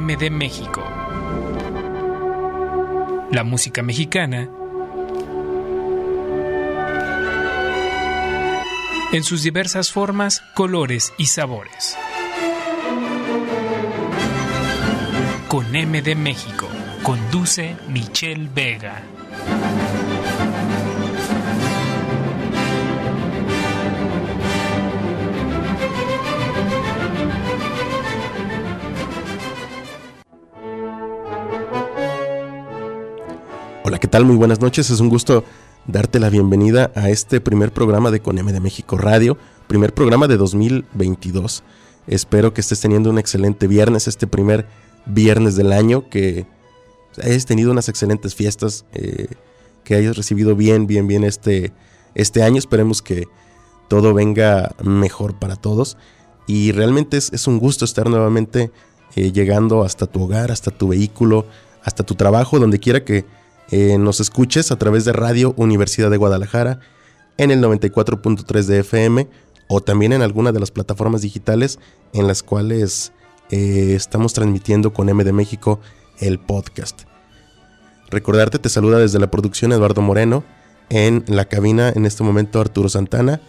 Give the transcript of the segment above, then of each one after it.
MD México. La música mexicana en sus diversas formas, colores y sabores. Con MD México, conduce Michelle Vega. Tal? Muy buenas noches. Es un gusto darte la bienvenida a este primer programa de Coneme de México Radio, primer programa de 2022. Espero que estés teniendo un excelente viernes, este primer viernes del año, que hayas tenido unas excelentes fiestas, eh, que hayas recibido bien, bien, bien este, este año. Esperemos que todo venga mejor para todos. Y realmente es, un gusto estar nuevamente eh, llegando hasta tu hogar, hasta tu vehículo, hasta tu trabajo, donde quiera que eh, nos escuches a través de Radio Universidad de Guadalajara en el 94.3 de FM o también en alguna de las plataformas digitales en las cuales eh, estamos transmitiendo con M de México el podcast. Recordarte, te saluda desde la producción Eduardo Moreno, en la cabina en este momento Arturo Santana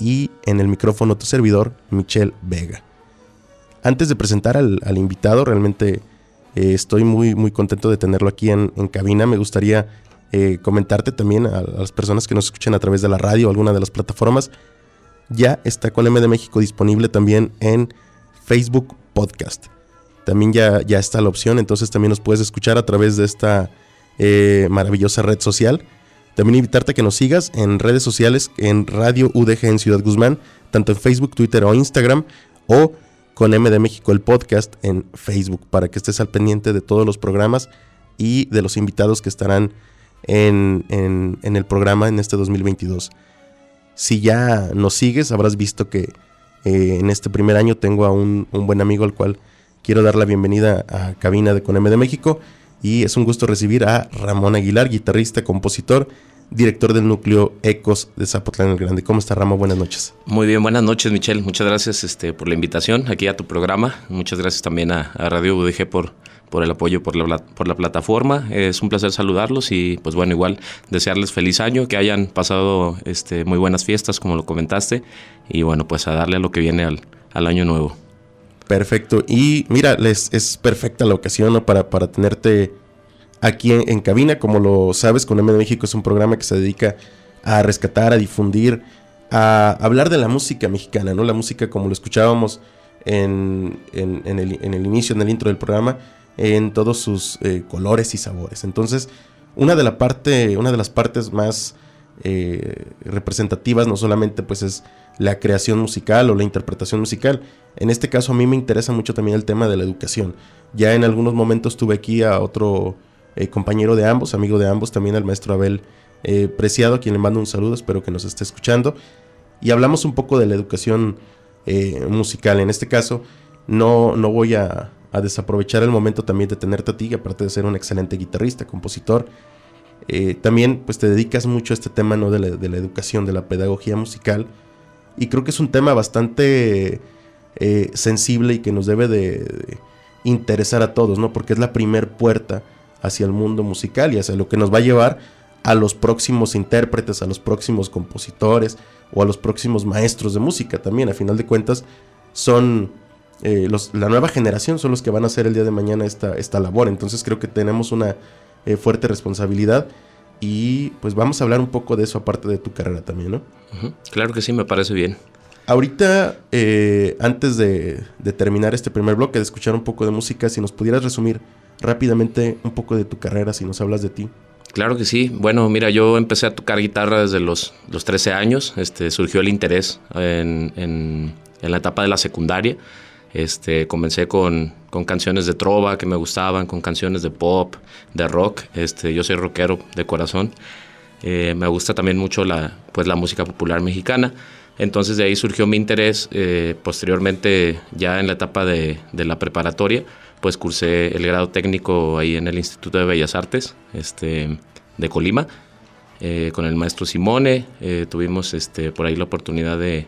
y en el micrófono tu servidor Michelle Vega. Antes de presentar al, al invitado, realmente eh, estoy muy, muy contento de tenerlo aquí en, cabina. Me gustaría eh, comentarte también a, las personas que nos escuchan a través de la radio o alguna de las plataformas. Ya está con M de México disponible también en Facebook Podcast. También ya, ya está la opción, entonces también nos puedes escuchar a través de esta eh, maravillosa red social. También invitarte a que nos sigas en redes sociales, en Radio UDG en Ciudad Guzmán, tanto en Facebook, Twitter o Instagram, o con M de México el podcast en Facebook para que estés al pendiente de todos los programas y de los invitados que estarán en, el programa en este 2022. Si ya nos sigues, habrás visto que eh, en este primer año tengo a un, un, buen amigo al cual quiero dar la bienvenida a Cabina de Con M de México y es un gusto recibir a Ramón Aguilar, guitarrista, compositor director del núcleo Ecos de Zapotlán el Grande. ¿Cómo está Ramo? Buenas noches. Muy bien, buenas noches Michelle. Muchas gracias este, por la invitación aquí a tu programa. Muchas gracias también a, Radio UDG por, por el apoyo por la, por la plataforma. Es un placer saludarlos y pues bueno, igual desearles feliz año, que hayan pasado este, muy buenas fiestas como lo comentaste y bueno, pues a darle a lo que viene al, al año nuevo. Perfecto. Y mira, les, es perfecta la ocasión para, para tenerte aquí en, cabina. Como lo sabes, con M de México es un programa que se dedica a rescatar, a difundir, a hablar de la música mexicana, ¿no? La música como lo escuchábamos en, el, inicio, en el intro del programa, en todos sus eh, colores y sabores. Entonces, una de, la parte, una de las partes más eh, representativas no solamente pues es la creación musical o la interpretación musical. En este caso a mí me interesa mucho también el tema de la educación. Ya en algunos momentos tuve aquí a otro eh, compañero de ambos, amigo de ambos, también al maestro Abel eh, Preciado, a quien le mando un saludo, espero que nos esté escuchando. Y hablamos un poco de la educación eh, musical. En este caso, no, no voy a, desaprovechar el momento también de tenerte a ti, aparte de ser un excelente guitarrista, compositor. también pues te dedicas mucho a este tema ¿no? de, la, educación, de la pedagogía musical. Y creo que es un tema bastante sensible y que nos debe de, interesar a todos, ¿no? Porque es la primer puerta hacia el mundo musical y hacia lo que nos va a llevar a los próximos intérpretes, a los próximos compositores o a los próximos maestros de música también. A final de cuentas, son eh, la nueva generación, son los que van a hacer el día de mañana esta, esta labor. Entonces creo que tenemos una eh, fuerte responsabilidad y pues vamos a hablar un poco de eso aparte de tu carrera también, ¿no? Claro que sí, me parece bien. Ahorita, eh, antes de, de terminar este primer bloque, de escuchar un poco de música, si nos pudieras resumir rápidamente un poco de tu carrera, si nos hablas de ti. Claro que sí. Bueno, mira, yo empecé a tocar guitarra desde los, los 13 años. Este, surgió el interés en, en, la etapa de la secundaria. Este, comencé con, con, canciones de trova que me gustaban, con canciones de pop, de rock. Este, yo soy rockero de corazón. Eh, me gusta también mucho la, pues, la música popular mexicana. Entonces de ahí surgió mi interés. Eh, posteriormente, ya en la etapa de, de la preparatoria, pues cursé el grado técnico ahí en el Instituto de Bellas Artes este, de Colima eh, con el maestro Simone. Eh, tuvimos este, por ahí la oportunidad de,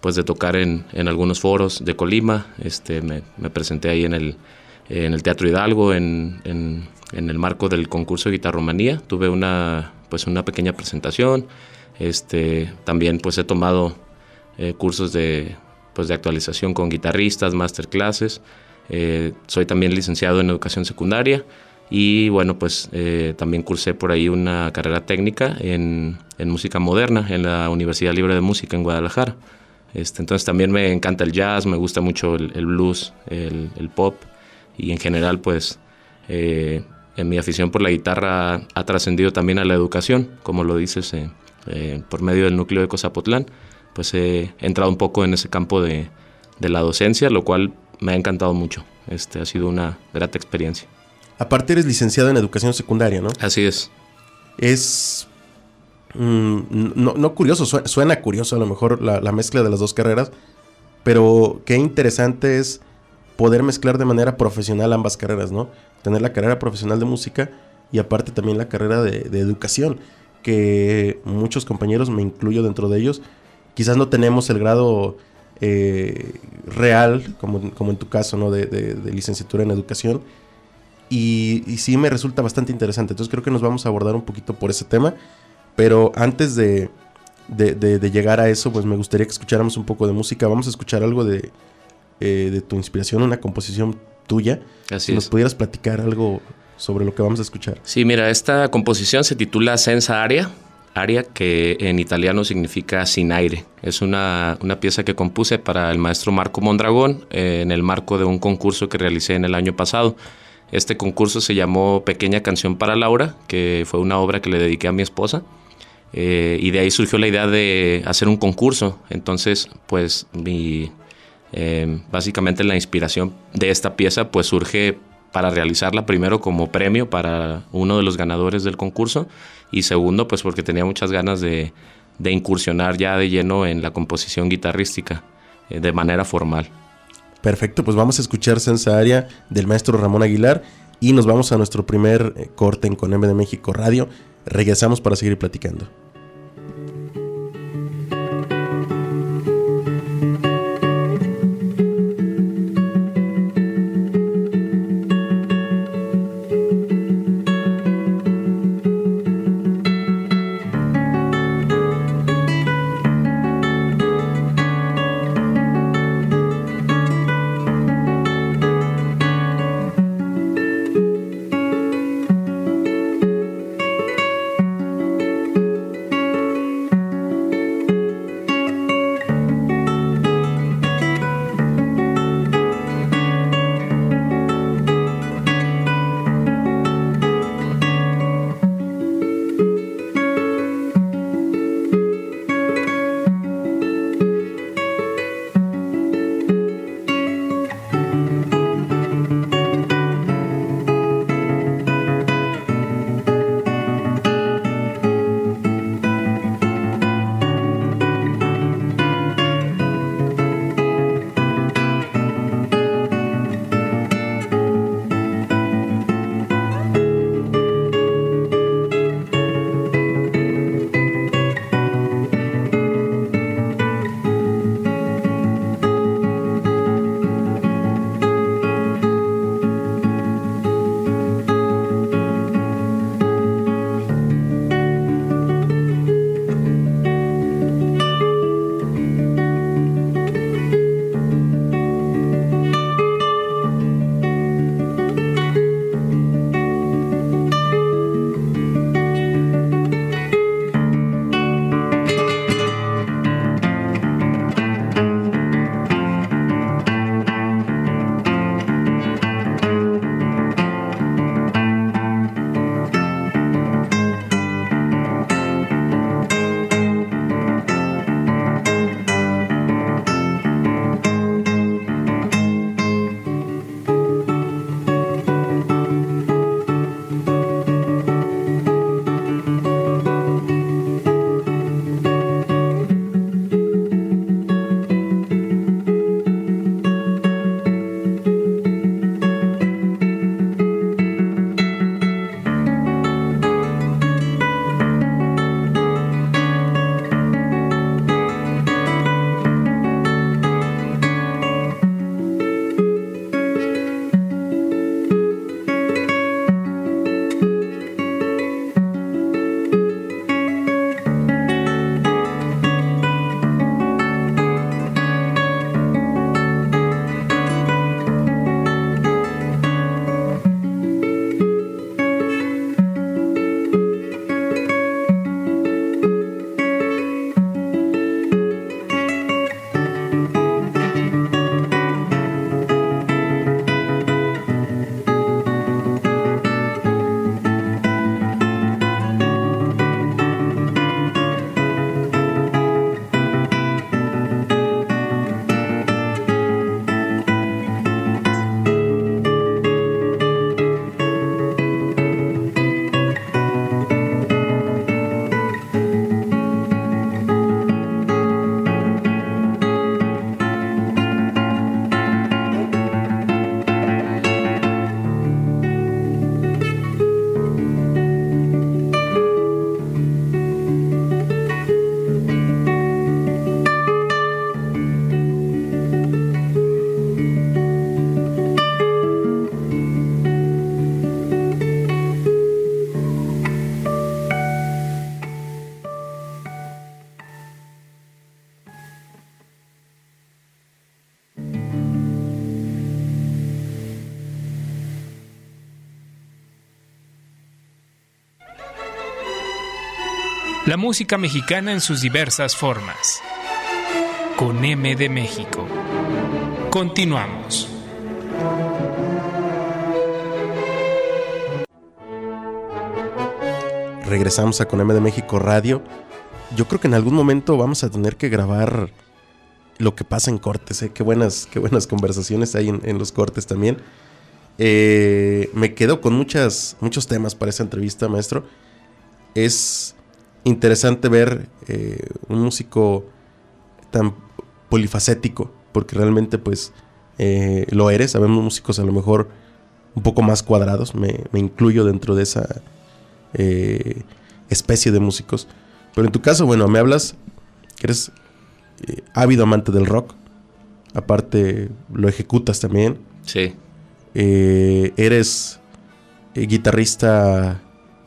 pues, de tocar en, en algunos foros de Colima. Este, me, me, presenté ahí en el, en el Teatro Hidalgo, en, en, el marco del concurso de guitarromanía. Tuve una, pues una pequeña presentación. Este, también pues he tomado eh, cursos de, pues, de actualización con guitarristas, masterclasses. Eh, soy también licenciado en educación secundaria y bueno, pues eh, también cursé por ahí una carrera técnica en, en, música moderna en la Universidad Libre de Música en Guadalajara. Este, entonces también me encanta el jazz, me gusta mucho el, blues, el, el, pop y en general pues eh, en mi afición por la guitarra ha trascendido también a la educación, como lo dices, eh, por medio del núcleo de Cozapotlán, pues he entrado un poco en ese campo de, de la docencia, lo cual me ha encantado mucho. Este, ha sido una grata experiencia. Aparte eres licenciado en educación secundaria, ¿no? Así es. Es... Mm, no, curioso, suena, curioso a lo mejor la, mezcla de las dos carreras, pero qué interesante es poder mezclar de manera profesional ambas carreras, ¿no? Tener la carrera profesional de música y aparte también la carrera de, educación, que muchos compañeros, me incluyo dentro de ellos, quizás no tenemos el grado eh, real, como, como, en tu caso, ¿no? de licenciatura en educación, y, sí me resulta bastante interesante. Entonces creo que nos vamos a abordar un poquito por ese tema. Pero antes de, llegar a eso, pues me gustaría que escucháramos un poco de música. Vamos a escuchar algo de, eh, tu inspiración, una composición tuya. Así si nos pudieras platicar algo sobre lo que vamos a escuchar. Sí, mira, esta composición se titula Senza Aria, aria que en italiano significa sin aire. Es una, una pieza que compuse para el maestro Marco Mondragón eh, en el marco de un concurso que realicé en el año pasado. Este concurso se llamó Pequeña Canción para Laura, que fue una obra que le dediqué a mi esposa. Eh, y de ahí surgió la idea de hacer un concurso. Entonces, pues mi, eh, básicamente la inspiración de esta pieza pues surge para realizarla primero como premio para uno de los ganadores del concurso y segundo pues porque tenía muchas ganas de, incursionar ya de lleno en la composición guitarrística eh, de manera formal. Perfecto, pues vamos a escuchar Sensa Aria del maestro Ramón Aguilar y nos vamos a nuestro primer eh, corte en Con M de México Radio. Regresamos para seguir platicando. La música mexicana en sus diversas formas. Con M de México. Continuamos. Regresamos a Con M de México Radio. Yo creo que en algún momento vamos a tener que grabar lo que pasa en cortes. ¿eh? Qué, buenas, qué buenas conversaciones hay en, los cortes también. Eh, me quedo con muchos temas para esa entrevista, maestro. Es interesante ver eh, un músico tan polifacético, porque realmente pues eh, lo eres. Sabemos músicos a lo mejor un poco más cuadrados, me, incluyo dentro de esa especie de músicos. Pero en tu caso, bueno, me hablas que eres eh, ávido amante del rock. Aparte, lo ejecutas también. Sí. Eh, eres eh, guitarrista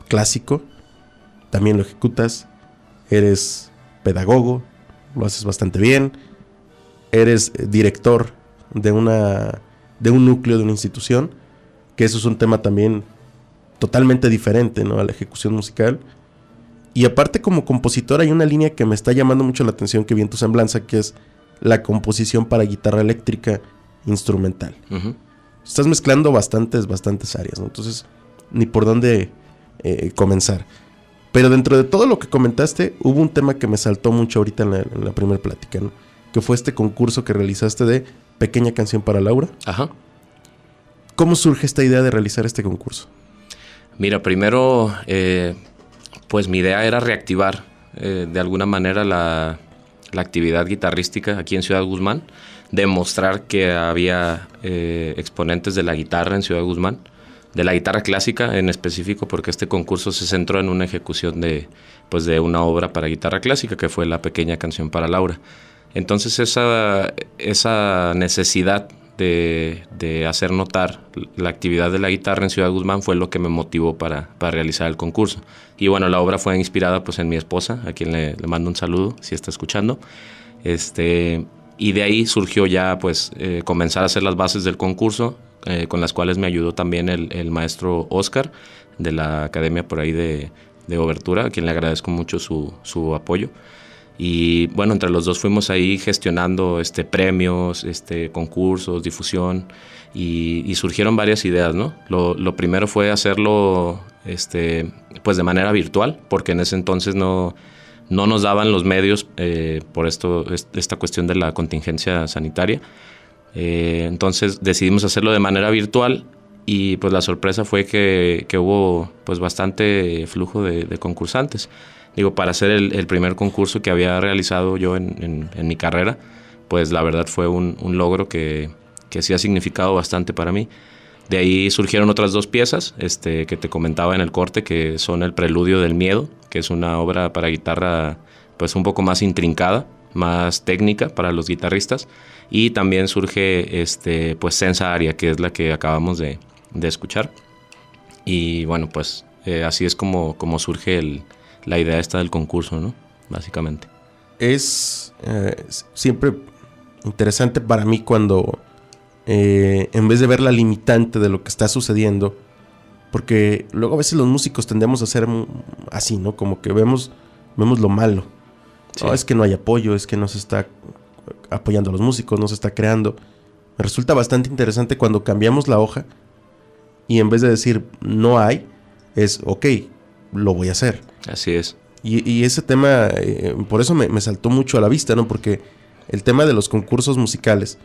clásico. También lo ejecutas. Eres pedagogo. Lo haces bastante bien. Eres director de una de un núcleo de una institución. Que eso es un tema también totalmente diferente ¿no? a la ejecución musical. Y aparte como compositor hay una línea que me está llamando mucho la atención que vi en tu semblanza, que es la composición para guitarra eléctrica instrumental. Estás mezclando bastantes, bastantes áreas, Entonces, ni por dónde eh, comenzar. Pero dentro de todo lo que comentaste, hubo un tema que me saltó mucho ahorita en la, primera plática, Que fue este concurso que realizaste de Pequeña Canción para Laura. Ajá. ¿Cómo surge esta idea de realizar este concurso? Mira, primero... Eh pues mi idea era reactivar eh, de alguna manera la, actividad guitarrística aquí en Ciudad Guzmán, demostrar que había eh, exponentes de la guitarra en Ciudad Guzmán, de la guitarra clásica en específico, porque este concurso se centró en una ejecución de, pues de una obra para guitarra clásica, que fue la pequeña canción para Laura. Entonces esa, esa necesidad de, hacer notar la actividad de la guitarra en Ciudad Guzmán fue lo que me motivó para, realizar el concurso. Y bueno, la obra fue inspirada pues en mi esposa, a quien le, mando un saludo si está escuchando. Este, y de ahí surgió ya pues eh, comenzar a hacer las bases del concurso, eh, con las cuales me ayudó también el, maestro Oscar de la Academia por ahí de, de Obertura, a quien le agradezco mucho su, su apoyo. Y bueno, entre los dos fuimos ahí gestionando este, premios, este, concursos, difusión y, surgieron varias ideas, ¿no? Lo, primero fue hacerlo este, pues de manera virtual, porque en ese entonces no, no nos daban los medios eh, por esto, esta cuestión de la contingencia sanitaria. Eh, entonces decidimos hacerlo de manera virtual y pues la sorpresa fue que, hubo pues bastante flujo de concursantes digo, para hacer el, primer concurso que había realizado yo en, mi carrera, pues la verdad fue un, logro que, que, sí ha significado bastante para mí. De ahí surgieron otras dos piezas este, que te comentaba en el corte, que son El Preludio del Miedo, que es una obra para guitarra pues un poco más intrincada, más técnica para los guitarristas. Y también surge este, pues Sensa Aria, que es la que acabamos de, escuchar. Y bueno, pues eh, así es como, como surge el, la idea esta del concurso, ¿no? Básicamente. Es eh, siempre interesante para mí cuando, eh, en vez de ver la limitante de lo que está sucediendo, porque luego a veces los músicos tendemos a ser así, ¿no? Como que vemos, vemos lo malo. es que no hay apoyo, es que no se está apoyando a los músicos, no se está creando. Me resulta bastante interesante cuando cambiamos la hoja y en vez de decir no hay, es ok, lo voy a hacer. Así es. Y, ese tema, eh, por eso me, saltó mucho a la vista, ¿no? Porque el tema de los concursos musicales,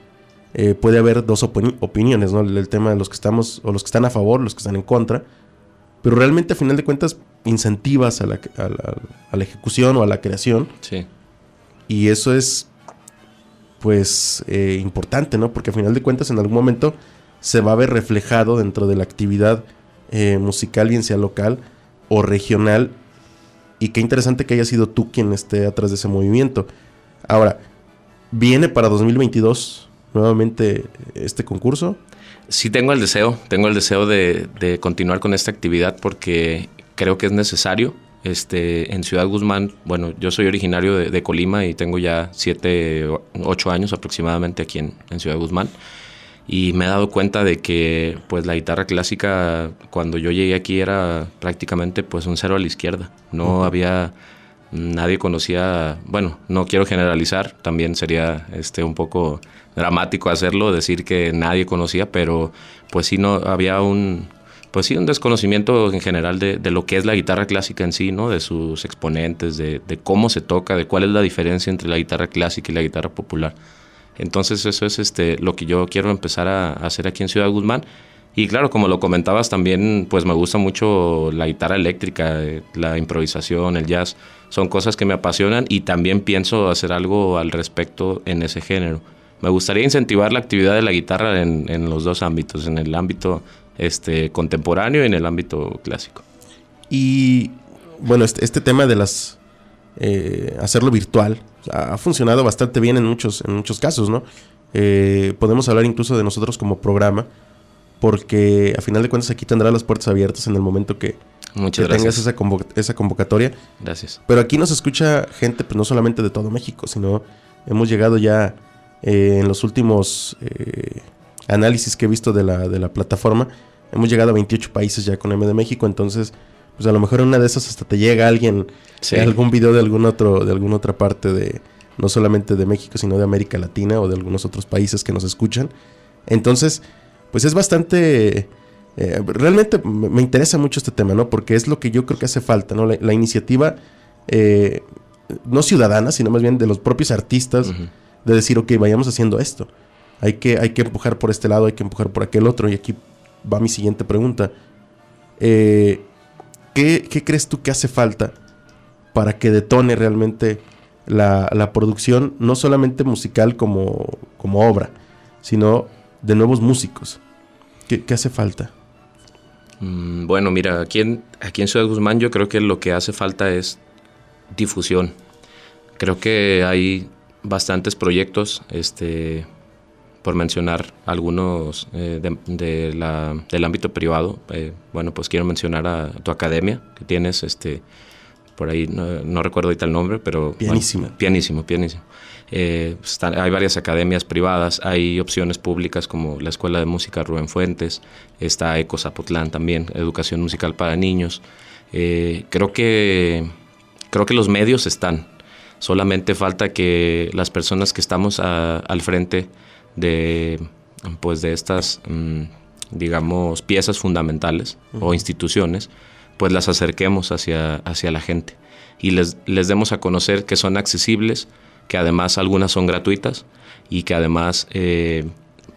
eh, puede haber dos opiniones, ¿no? El, tema de los que estamos, o los que están a favor, los que están en contra. Pero realmente, a final de cuentas, incentivas a la, a la, ejecución o a la creación. Sí. Y eso es, pues, eh, importante, ¿no? Porque a final de cuentas, en algún momento se va a ver reflejado dentro de la actividad musical, bien sea local o regional, y qué interesante que haya sido tú quien esté atrás de ese movimiento. Ahora, ¿viene para 2022 nuevamente este concurso? Sí, tengo el deseo, tengo el deseo de, continuar con esta actividad porque creo que es necesario. Este, en Ciudad Guzmán, bueno, yo soy originario de, Colima y tengo ya 7, 8 años aproximadamente aquí en, en Ciudad Guzmán y me he dado cuenta de que pues la guitarra clásica cuando yo llegué aquí era prácticamente pues un cero a la izquierda no había nadie conocía, bueno, no quiero generalizar, también sería este un poco dramático hacerlo, decir que nadie conocía, pero pues sí no había un pues sí un desconocimiento en general de, lo que es la guitarra clásica en sí, ¿no? De sus exponentes, de, de, cómo se toca, de cuál es la diferencia entre la guitarra clásica y la guitarra popular. Entonces eso es este lo que yo quiero empezar a hacer aquí en Ciudad Guzmán y claro, como lo comentabas también, pues me gusta mucho la guitarra eléctrica, eh, la improvisación, el jazz. Son cosas que me apasionan y también pienso hacer algo al respecto en ese género. Me gustaría incentivar la actividad de la guitarra en, los dos ámbitos, en el ámbito este, contemporáneo y en el ámbito clásico. Y bueno, este, este tema de las eh, hacerlo virtual ha funcionado bastante bien en muchos, en muchos casos, ¿no? Eh, podemos hablar incluso de nosotros como programa porque a final de cuentas aquí tendrá las puertas abiertas en el momento que, tengas esa, esa convocatoria. Gracias. Pero aquí nos escucha gente, pues no solamente de todo México, sino hemos llegado ya eh, en los últimos eh, análisis que he visto de la, de la plataforma, hemos llegado a 28 países ya con M de México, entonces pues a lo mejor en una de esas hasta te llega alguien, algún video de algún otro, de alguna otra parte de, no solamente de México, sino de América Latina o de algunos otros países que nos escuchan. Entonces, pues es bastante... Eh, realmente me interesa mucho este tema, ¿no? Porque es lo que yo creo que hace falta, ¿no? La, iniciativa, eh, no ciudadana, sino más bien de los propios artistas, de decir, ok, vayamos haciendo esto. Hay que, hay que empujar por este lado, hay que empujar por aquel otro. Y aquí va mi siguiente pregunta. Eh, ¿qué, crees tú que hace falta para que detone realmente la, la producción, no solamente musical como, como obra, sino de nuevos músicos? ¿Qué, hace falta? Mm, bueno, mira, aquí en, aquí en Ciudad Guzmán yo creo que lo que hace falta es difusión. Creo que hay bastantes proyectos, este, por mencionar algunos eh, de, la, del ámbito privado. Eh, bueno, pues quiero mencionar a tu academia que tienes, este, por ahí no, recuerdo ahorita el nombre, pero... Pianísimo. pianísimo, pianísimo. Eh, hay varias academias privadas, hay opciones públicas como la Escuela de Música Rubén Fuentes, está Eco Zapotlán también, Educación Musical para Niños. Eh, creo, que, creo que los medios están, solamente falta que las personas que estamos al frente de, pues de estas, mm, digamos, piezas fundamentales o instituciones, pues las acerquemos hacia, hacia la gente y les, les demos a conocer que son accesibles, que además algunas son gratuitas y que además eh,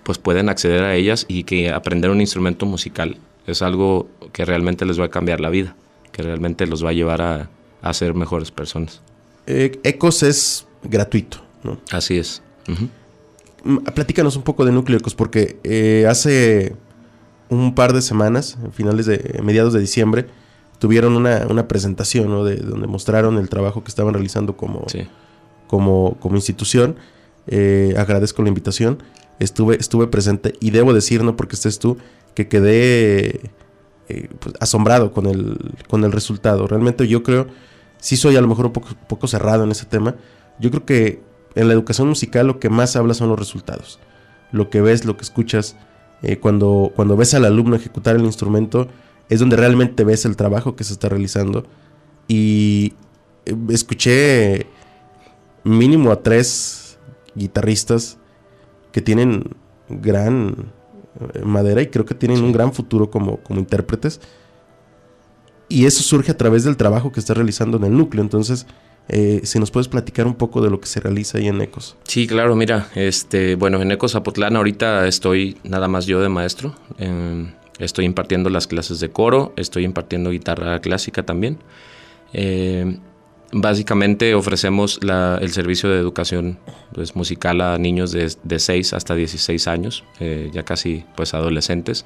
pues pueden acceder a ellas y que aprender un instrumento musical es algo que realmente les va a cambiar la vida, que realmente los va a llevar a, a ser mejores personas. Eh, Ecos es gratuito, ¿no? Así es. Mm, platícanos un poco de Núcleo Ecos, porque eh, hace un par de semanas, finales de mediados de diciembre, tuvieron una, una presentación, ¿no? De, donde mostraron el trabajo que estaban realizando como, sí como, como institución. Eh, agradezco la invitación. Estuve, estuve presente y debo decir, no porque estés tú, que quedé eh, pues, asombrado con el, con el resultado. Realmente yo creo, sí soy a lo mejor un poco, poco cerrado en ese tema. Yo creo que en la educación musical lo que más habla son los resultados. Lo que ves, lo que escuchas. Eh, cuando, cuando ves al alumno ejecutar el instrumento, es donde realmente ves el trabajo que se está realizando. Y escuché mínimo a tres guitarristas que tienen gran eh, madera y creo que tienen un gran futuro como, como intérpretes. Y eso surge a través del trabajo que está realizando en el núcleo. Entonces, eh, si nos puedes platicar un poco de lo que se realiza ahí en Ecos. Sí, claro, mira, este, bueno, en Ecos Zapotlán ahorita estoy nada más yo de maestro. estoy impartiendo las clases de coro, estoy impartiendo guitarra clásica también. Eh, Básicamente ofrecemos el servicio de educación pues, musical a niños de, de 6 hasta 16 años, eh, ya casi pues adolescentes.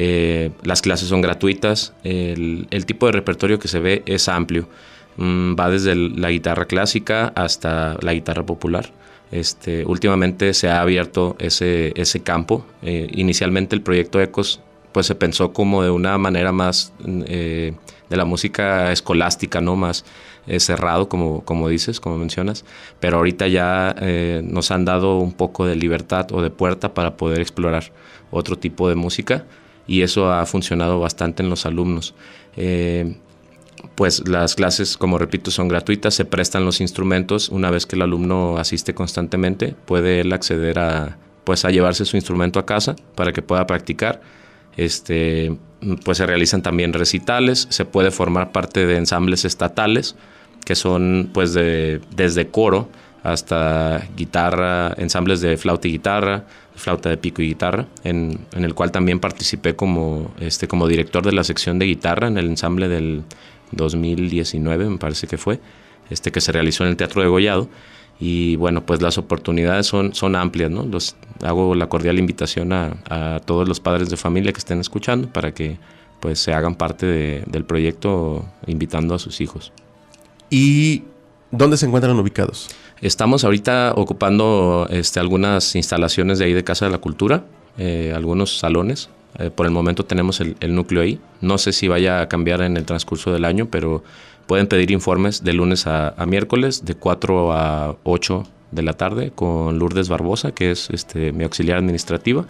Eh, las clases son gratuitas, el, tipo de repertorio que se ve es amplio, mm, va desde la guitarra clásica hasta la guitarra popular. Este, últimamente se ha abierto ese, ese campo. Eh, inicialmente el proyecto ECOS pues se pensó como de una manera más de la música escolástica, ¿no? Más cerrado, como, como dices, como mencionas, pero ahorita ya eh, nos han dado un poco de libertad o de puerta para poder explorar otro tipo de música y eso ha funcionado bastante en los alumnos. Eh, pues las clases, como repito, son gratuitas, se prestan los instrumentos. Una vez que el alumno asiste constantemente, puede él acceder a, pues, a llevarse su instrumento a casa para que pueda practicar. Este, pues se realizan también recitales, se puede formar parte de ensambles estatales, que son pues de, desde coro hasta guitarra, ensambles de flauta y guitarra, flauta de pico y guitarra, en, el cual también participé como, este, como director de la sección de guitarra en el ensamble del 2019, me parece que fue, este, que se realizó en el Teatro de Gollado. Y bueno, pues las oportunidades son, amplias, ¿no? Los, hago la cordial invitación a, todos los padres de familia que estén escuchando para que pues se hagan parte de, del proyecto invitando a sus hijos. ¿Y dónde se encuentran ubicados? Estamos ahorita ocupando este, algunas instalaciones de ahí de Casa de la Cultura, eh, algunos salones. Eh, por el momento tenemos el, núcleo ahí. No sé si vaya a cambiar en el transcurso del año, pero pueden pedir informes de lunes a, miércoles, de 4 a 8 de la tarde, con Lourdes Barbosa, que es este, mi auxiliar administrativa.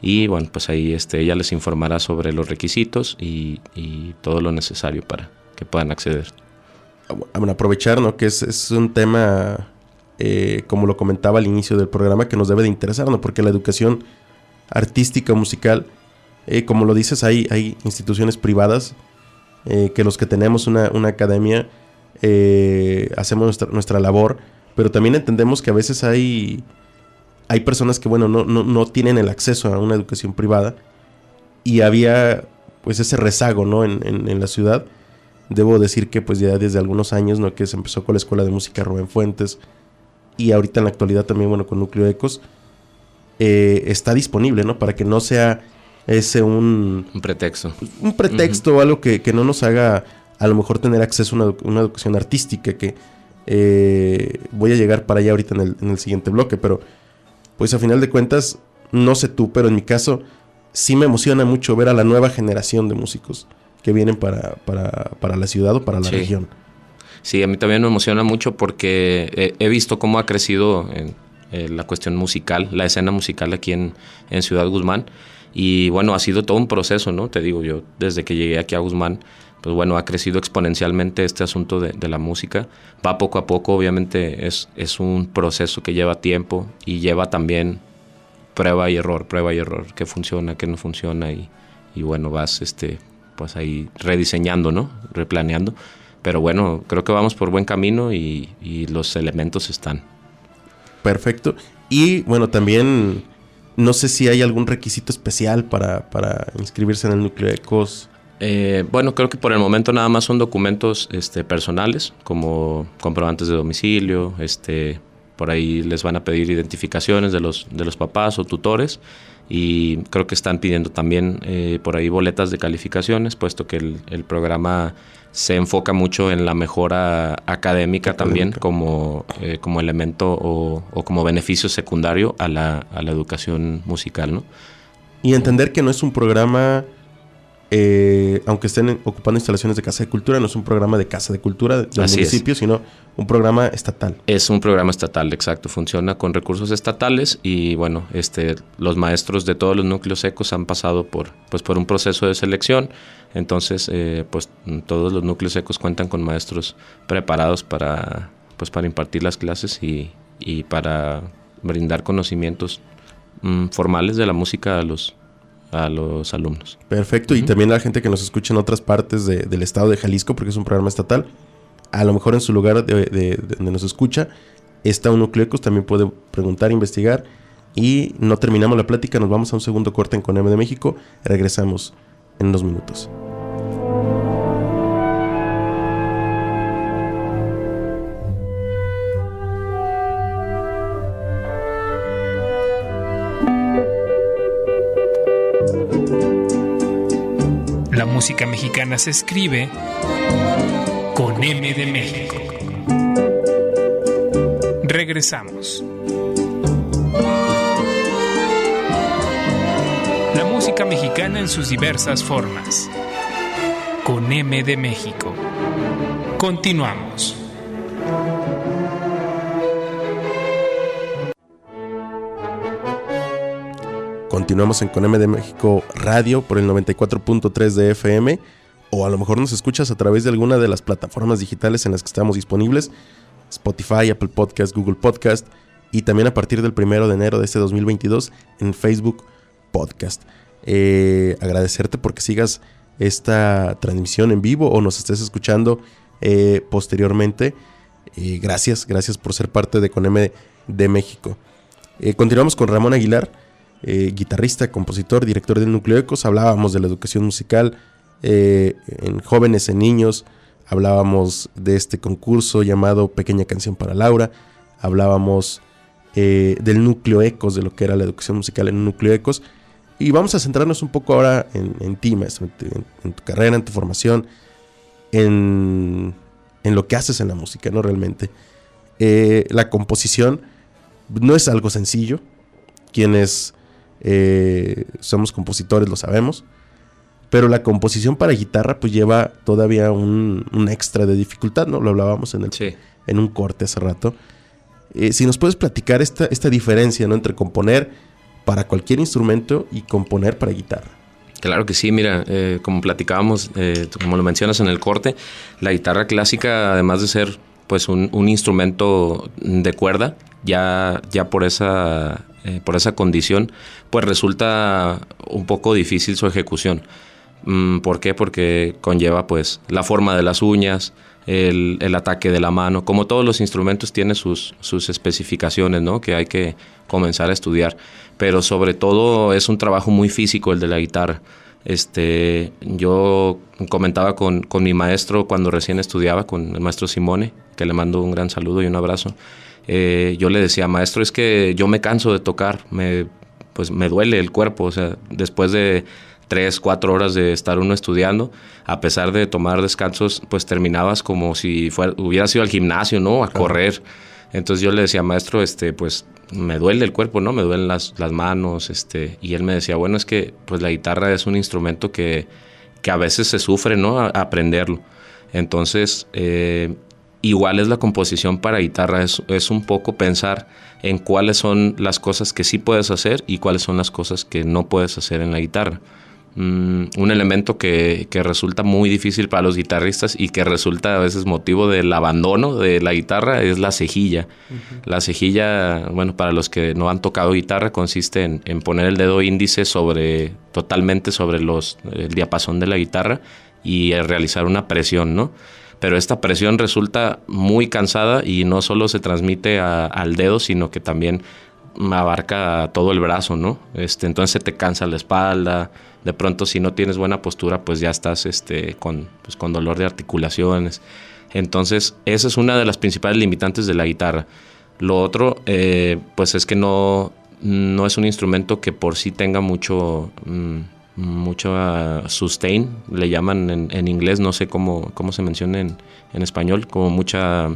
Y bueno, pues ahí este, ella les informará sobre los requisitos y, todo lo necesario para que puedan acceder. Bueno, aprovechar, ¿no? Que es un tema eh, como lo comentaba al inicio del programa, que nos debe de interesar, ¿no? Porque la educación artística, musical, eh, como lo dices, hay, hay instituciones privadas eh, que los que tenemos una, una academia hacemos nuestra, nuestra, labor, pero también entendemos que a veces hay, hay personas que, bueno, no, no, no tienen el acceso a una educación privada y había pues ese rezago, ¿no? En, en, en la ciudad. Debo decir que pues ya desde algunos años, ¿no? Que se empezó con la Escuela de Música Rubén Fuentes, y ahorita en la actualidad también, bueno, con Núcleo Ecos, eh, está disponible, ¿no? Para que no sea ese un... Un pretexto. Un pretexto o uh -huh. algo que, que, no nos haga a lo mejor tener acceso a una, una educación artística, que eh, voy a llegar para allá ahorita en el, en el, siguiente bloque, pero pues a final de cuentas, no sé tú, pero en mi caso sí me emociona mucho ver a la nueva generación de músicos que vienen para, para, para la ciudad o para la Sí. región. Sí, a mí también me emociona mucho porque he, he visto cómo ha crecido en, en la cuestión musical, la escena musical aquí en, en, Ciudad Guzmán. Y bueno, ha sido todo un proceso, ¿no? Te digo, yo desde que llegué aquí a Guzmán, pues bueno, ha crecido exponencialmente este asunto de, de la música. Va poco a poco, obviamente es, es un proceso que lleva tiempo y lleva también prueba y error, prueba y error, qué funciona, qué no funciona y, y bueno, vas este, pues ahí rediseñando, ¿no? Replaneando pero bueno, creo que vamos por buen camino y, y, los elementos están. Perfecto. Y bueno, también no sé si hay algún requisito especial para, para inscribirse en el núcleo ECOS. Eh, bueno, creo que por el momento nada más son documentos este, personales, como comprobantes de domicilio, este, por ahí les van a pedir identificaciones de los, de los papás o tutores y creo que están pidiendo también eh, por ahí boletas de calificaciones, puesto que el, el, programa se enfoca mucho en la mejora académica, académica. también como, eh, como elemento o, o, como beneficio secundario a la, a la educación musical. ¿no? Y entender que no es un programa eh, aunque estén ocupando instalaciones de Casa de Cultura, no es un programa de Casa de Cultura del Así municipio, es. sino un programa estatal. Es un programa estatal, exacto. Funciona con recursos estatales y bueno, este, los maestros de todos los núcleos secos han pasado por, pues, por un proceso de selección. Entonces, eh, pues todos los núcleos secos cuentan con maestros preparados para, pues, para impartir las clases y, y para brindar conocimientos mmm, formales de la música a los, a los alumnos. Perfecto, uh -huh. y también a la gente que nos escucha en otras partes de, del estado de Jalisco, porque es un programa estatal, a lo mejor en su lugar de, de, de donde nos escucha está un nucleocos, también puede preguntar, investigar, y no terminamos la plática, nos vamos a un segundo corte en Coneme de México, regresamos en unos minutos. Música mexicana se escribe con M de México. Regresamos. La música mexicana en sus diversas formas. Con M de México. Continuamos. Continuamos en Con M de México Radio por el 94.3 de FM o a lo mejor nos escuchas a través de alguna de las plataformas digitales en las que estamos disponibles, Spotify, Apple Podcast, Google Podcast y también a partir del primero de enero de este 2022 en Facebook Podcast. Eh, agradecerte porque sigas esta transmisión en vivo o nos estés escuchando eh, posteriormente. Eh, gracias, gracias por ser parte de Coneme de México. continuamos con Ramón Aguilar, guitarrista, compositor, director de Núcleo Ecos. Hablábamos de la educación musical en jóvenes, en niños. Hablábamos de este concurso llamado Pequeña Canción para Laura. Hablábamos del núcleo ecos, de lo que era la educación musical en núcleo ecos. Y vamos a centrarnos un poco ahora en, ti, maestro, en, tu carrera, en tu formación, en, lo que haces en la música, ¿no? Realmente. Eh, la composición no es algo sencillo. Quienes eh, somos compositores lo sabemos. Pero la composición para guitarra pues lleva todavía un, extra de dificultad, ¿no? Lo hablábamos en, el, en un corte hace rato. Eh, si nos puedes platicar esta, esta diferencia, ¿no? Entre componer para cualquier instrumento y componer para guitarra. Claro que sí, mira, eh, como platicábamos, eh, como lo mencionas en el corte, la guitarra clásica, además de ser pues un, instrumento de cuerda, ya, ya por, esa, eh, por esa condición, pues resulta un poco difícil su ejecución. Mm, ¿Por qué? Porque conlleva pues la forma de las uñas, el, ataque de la mano, como todos los instrumentos tiene sus, sus especificaciones, ¿no? Que hay que comenzar a estudiar pero sobre todo es un trabajo muy físico el de la guitarra. Este, yo comentaba con, mi maestro cuando recién estudiaba, con el maestro Simone, que le mando un gran saludo y un abrazo. Eh, yo le decía, maestro, es que yo me canso de tocar, me, pues me duele el cuerpo, o sea, después de tres, cuatro horas de estar uno estudiando, a pesar de tomar descansos, pues terminabas como si fuera, hubieras ido al gimnasio, ¿no? A correr. Entonces yo le decía, maestro, este, pues me duele el cuerpo, ¿no? Me duelen las, las, manos, este, y él me decía, bueno, es que pues la guitarra es un instrumento que, que a veces se sufre, ¿no? A, aprenderlo. Entonces, eh, igual es la composición para guitarra, es, es, un poco pensar en cuáles son las cosas que sí puedes hacer y cuáles son las cosas que no puedes hacer en la guitarra. Mm, un elemento que, resulta muy difícil para los guitarristas y que resulta a veces motivo del abandono de la guitarra es la cejilla. La cejilla, bueno, para los que no han tocado guitarra, consiste en, poner el dedo índice sobre, totalmente sobre los, el diapasón de la guitarra y realizar una presión, ¿no? Pero esta presión resulta muy cansada y no solo se transmite al dedo, sino que también abarca todo el brazo, ¿no? Este, entonces se te cansa la espalda, de pronto si no tienes buena postura, pues ya estás este, con, pues, con dolor de articulaciones. Entonces, esa es una de las principales limitantes de la guitarra. Lo otro, eh, pues es que no, no es un instrumento que por sí tenga mucho, mm, mucho uh, sustain, le llaman en, inglés, no sé cómo, cómo se menciona en, en español, como mucha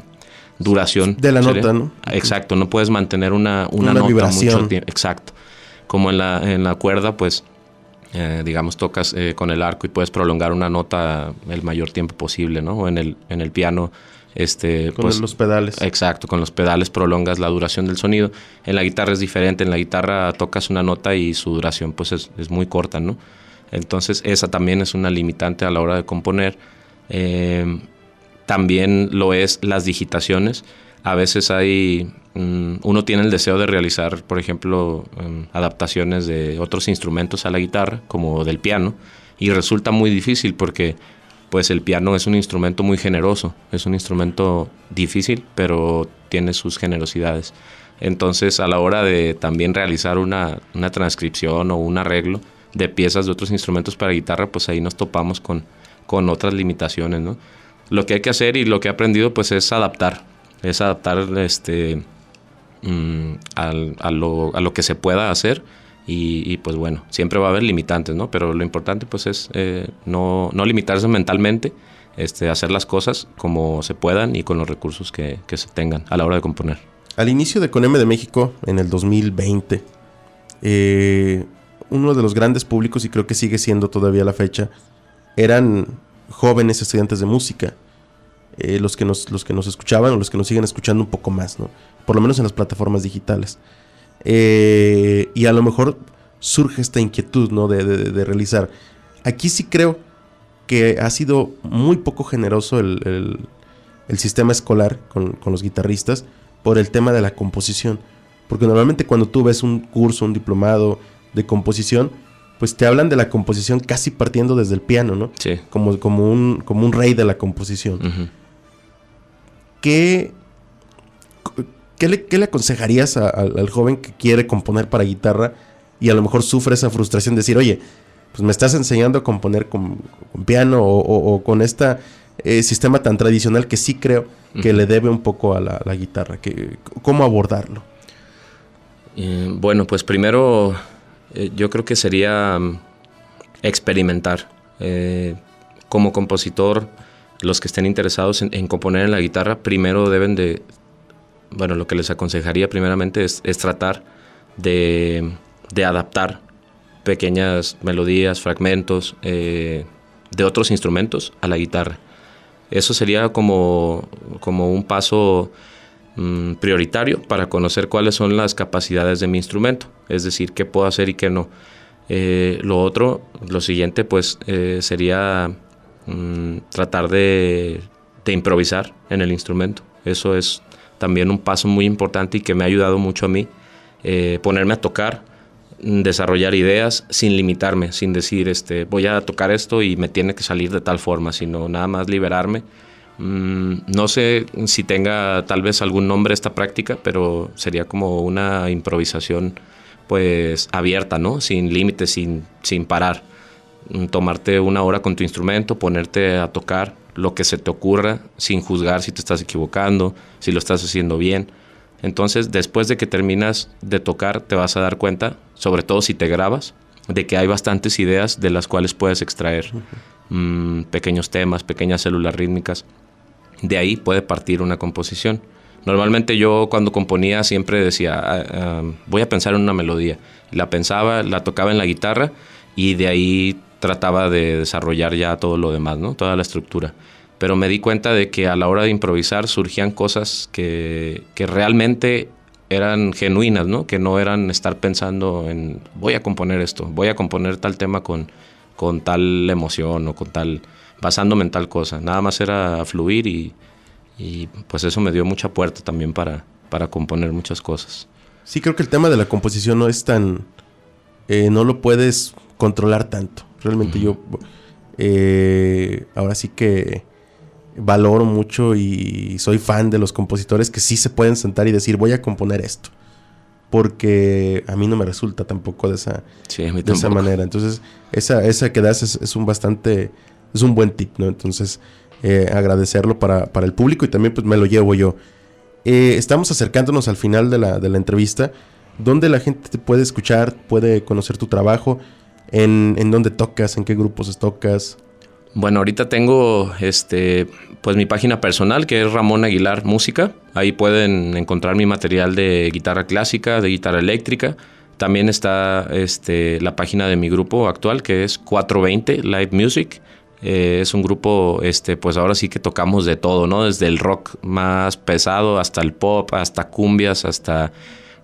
duración. De la nota, ¿no? Exacto, no puedes mantener una, una, nota mucho tiempo. Exacto. Como en la, en la cuerda, pues, eh, digamos, tocas eh, con el arco y puedes prolongar una nota el mayor tiempo posible, ¿no? O en el, en el piano, este... Con pues, los pedales. Exacto, con los pedales prolongas la duración del sonido. En la guitarra es diferente, en la guitarra tocas una nota y su duración, pues, es, es muy corta, ¿no? Entonces, esa también es una limitante a la hora de componer. Eh, también lo es las digitaciones. A veces hay, mm, uno tiene el deseo de realizar, por ejemplo, em, adaptaciones de otros instrumentos a la guitarra, como del piano, y resulta muy difícil porque pues el piano es un instrumento muy generoso, es un instrumento difícil, pero tiene sus generosidades. Entonces, a la hora de también realizar una, una transcripción o un arreglo de piezas de otros instrumentos para guitarra, pues ahí nos topamos con, con otras limitaciones, ¿no? lo que hay que hacer y lo que he aprendido pues es adaptar, es adaptar este, mm, a, lo, que se pueda hacer y, pues bueno, siempre va a haber limitantes, ¿no? Pero lo importante pues es eh, no, limitarse mentalmente, este, hacer las cosas como se puedan y con los recursos que, se tengan a la hora de componer. Al inicio de Coneme de México, en el 2020, eh, uno de los grandes públicos, y creo que sigue siendo todavía la fecha, eran jóvenes estudiantes de música, eh, los, que nos, los que nos escuchaban o los que nos siguen escuchando un poco más, ¿no? Por lo menos en las plataformas digitales. Eh, y a lo mejor surge esta inquietud, ¿no? De, realizar. Aquí sí creo que ha sido muy poco generoso el, sistema escolar con, los guitarristas por el tema de la composición. Porque normalmente cuando tú ves un curso, un diplomado de composición, pues te hablan de la composición casi partiendo desde el piano, ¿no? Sí. Como, como, un, como un rey de la composición. ¿Qué, le, aconsejarías al joven que quiere componer para guitarra y a lo mejor sufre esa frustración de decir, oye, pues me estás enseñando a componer con, piano o, con este sistema tan tradicional que sí creo que le debe un poco a la, guitarra. Que, ¿Cómo abordarlo? Eh, bueno, pues primero eh, yo creo que sería mm, experimentar. como compositor, los que estén interesados en, componer en la guitarra, primero deben de, bueno, lo que les aconsejaría primeramente es, tratar de, adaptar pequeñas melodías, fragmentos eh, de otros instrumentos a la guitarra. Eso sería como, como un paso mm, prioritario para conocer cuáles son las capacidades de mi instrumento, es decir, qué puedo hacer y qué no. Eh, lo otro, lo siguiente, pues eh, sería mm, tratar de, de improvisar en el instrumento. Eso es también un paso muy importante y que me ha ayudado mucho a mí. ponerme a tocar desarrollar ideas sin limitarme, sin decir, este, voy a tocar esto y me tiene que salir de tal forma, sino nada más liberarme. Mm, no sé si tenga tal vez algún nombre esta práctica, pero sería como una improvisación pues abierta, ¿no? Sin límites, sin, sin parar. Mm, tomarte una hora con tu instrumento, ponerte a tocar lo que se te ocurra, sin juzgar si te estás equivocando, si lo estás haciendo bien entonces, después de que terminas de tocar, te vas a dar cuenta, sobre todo si te grabas, de que hay bastantes ideas de las cuales puedes extraer mm, pequeños temas, pequeñas células rítmicas. De ahí puede partir una composición. Normalmente yo cuando componía siempre decía, ah, ah, voy a pensar en una melodía. La pensaba, la tocaba en la guitarra y de ahí trataba de desarrollar ya todo lo demás, ¿no? Toda la estructura pero me di cuenta de que a la hora de improvisar surgían cosas que, realmente eran genuinas, ¿no? Que no eran estar pensando en voy a componer esto, voy a componer tal tema con, con tal emoción o con tal, basándome en tal cosa. Nada más era fluir y, pues eso me dio mucha puerta también para, para componer muchas cosas. Sí, creo que el tema de la composición no es tan, eh, no lo puedes controlar tanto. Realmente yo, eh, ahora sí que valoro mucho y soy fan de los compositores que sí se pueden sentar y decir voy a componer esto. Porque a mí no me resulta tampoco de esa, de esa manera. Entonces, esa, esa que das es, un bastante, es un buen tip, ¿no? Entonces, eh, agradecerlo para, para, el público y también pues me lo llevo yo. Eh, estamos acercándonos al final de la, de la entrevista, donde la gente te puede escuchar, puede conocer tu trabajo, en, en dónde tocas, en qué grupos tocas. Bueno, ahorita tengo este pues mi página personal que es Ramón Aguilar Música. Ahí pueden encontrar mi material de guitarra clásica, de guitarra eléctrica. También está este, la página de mi grupo actual que es 420 Live Music. Eh, es un grupo, este, pues ahora sí que tocamos de todo, ¿no? Desde el rock más pesado hasta el pop, hasta cumbias, hasta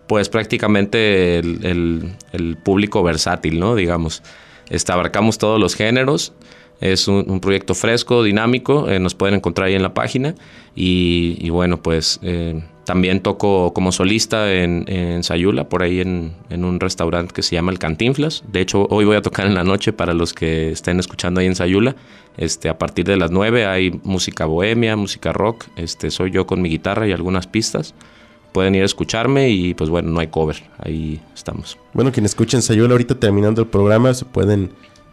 pues prácticamente el, el público versátil, ¿no? Digamos. Este, abarcamos todos los géneros. Es un, proyecto fresco, dinámico, eh, nos pueden encontrar ahí en la página. Y, bueno, pues eh, también toco como solista en, Sayula, por ahí en, un restaurante que se llama El Cantinflas. De hecho, hoy voy a tocar en la noche para los que estén escuchando ahí en Sayula. Este, a partir de las 9 hay música bohemia, música rock. Este, soy yo con mi guitarra y algunas pistas pueden ir a escucharme y pues bueno, no hay cover, ahí estamos. Bueno, quien escuchen Sayula ahorita terminando el programa se pueden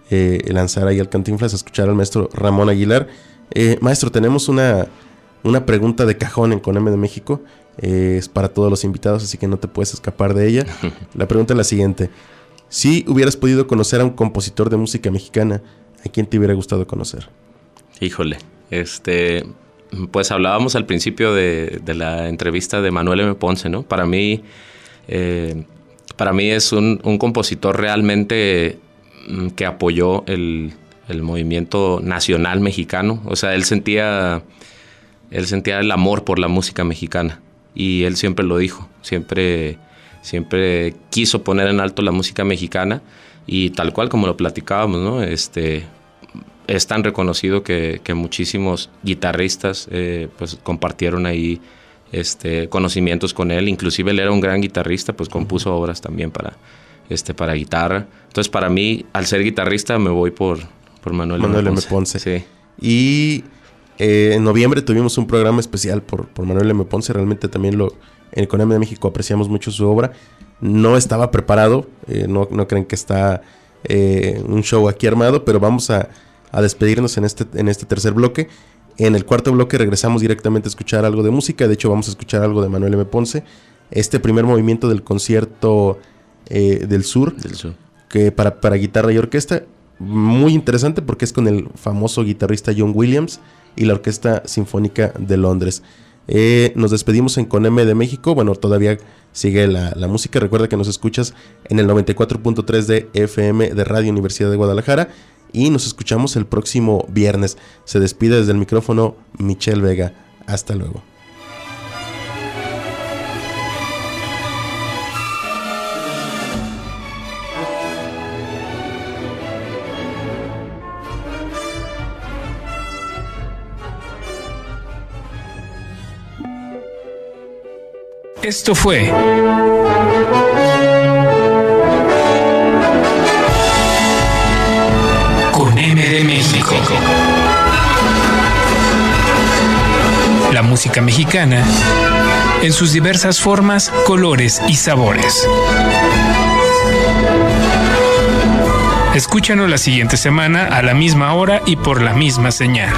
eh, lanzar ahí al Cantinflas a escuchar al maestro Ramón Aguilar. Eh, maestro, tenemos una, una pregunta de cajón en Coneme de México. Eh, es para todos los invitados, así que no te puedes escapar de ella. La pregunta es la siguiente. Si hubieras podido conocer a un compositor de música mexicana, ¿a quién te hubiera gustado conocer? Híjole, este, pues hablábamos al principio de, la entrevista de Manuel M. Ponce, ¿no? Para mí, para mí es un, compositor realmente Mm, que apoyó el, movimiento nacional mexicano. O sea, él sentía, él sentía el amor por la música mexicana y él siempre lo dijo, siempre, siempre quiso poner en alto la música mexicana y tal cual como lo platicábamos, ¿no? Este, es tan reconocido que, muchísimos guitarristas eh, pues compartieron ahí este, conocimientos con él. Inclusive él era un gran guitarrista, pues compuso obras también para, este, para guitarra. Entonces para mí, al ser guitarrista, me voy por, por Manuel, Manuel M. Ponce. Sí. Y eh, en noviembre tuvimos un programa especial por, por Manuel M. Ponce. Realmente también lo, en Economía de México apreciamos mucho su obra. No estaba preparado, eh, no, no creen que está eh, un show aquí armado, pero vamos a, despedirnos en este, en este tercer bloque. En el cuarto bloque regresamos directamente a escuchar algo de música, de hecho vamos a escuchar algo de Manuel M. Ponce. Este primer movimiento del concierto eh, del, sur, del Sur, que para, para guitarra y orquesta, muy interesante porque es con el famoso guitarrista John Williams y la Orquesta Sinfónica de Londres. Eh, nos despedimos en Con M de México. Bueno, todavía sigue la, la música. Recuerda que nos escuchas en el 94.3 de FM de Radio Universidad de Guadalajara. Y nos escuchamos el próximo viernes. Se despide desde el micrófono Michelle Vega. Hasta luego. Esto fue con M de México. La música mexicana en sus diversas formas, colores y sabores. Escúchanos la siguiente semana a la misma hora y por la misma señal.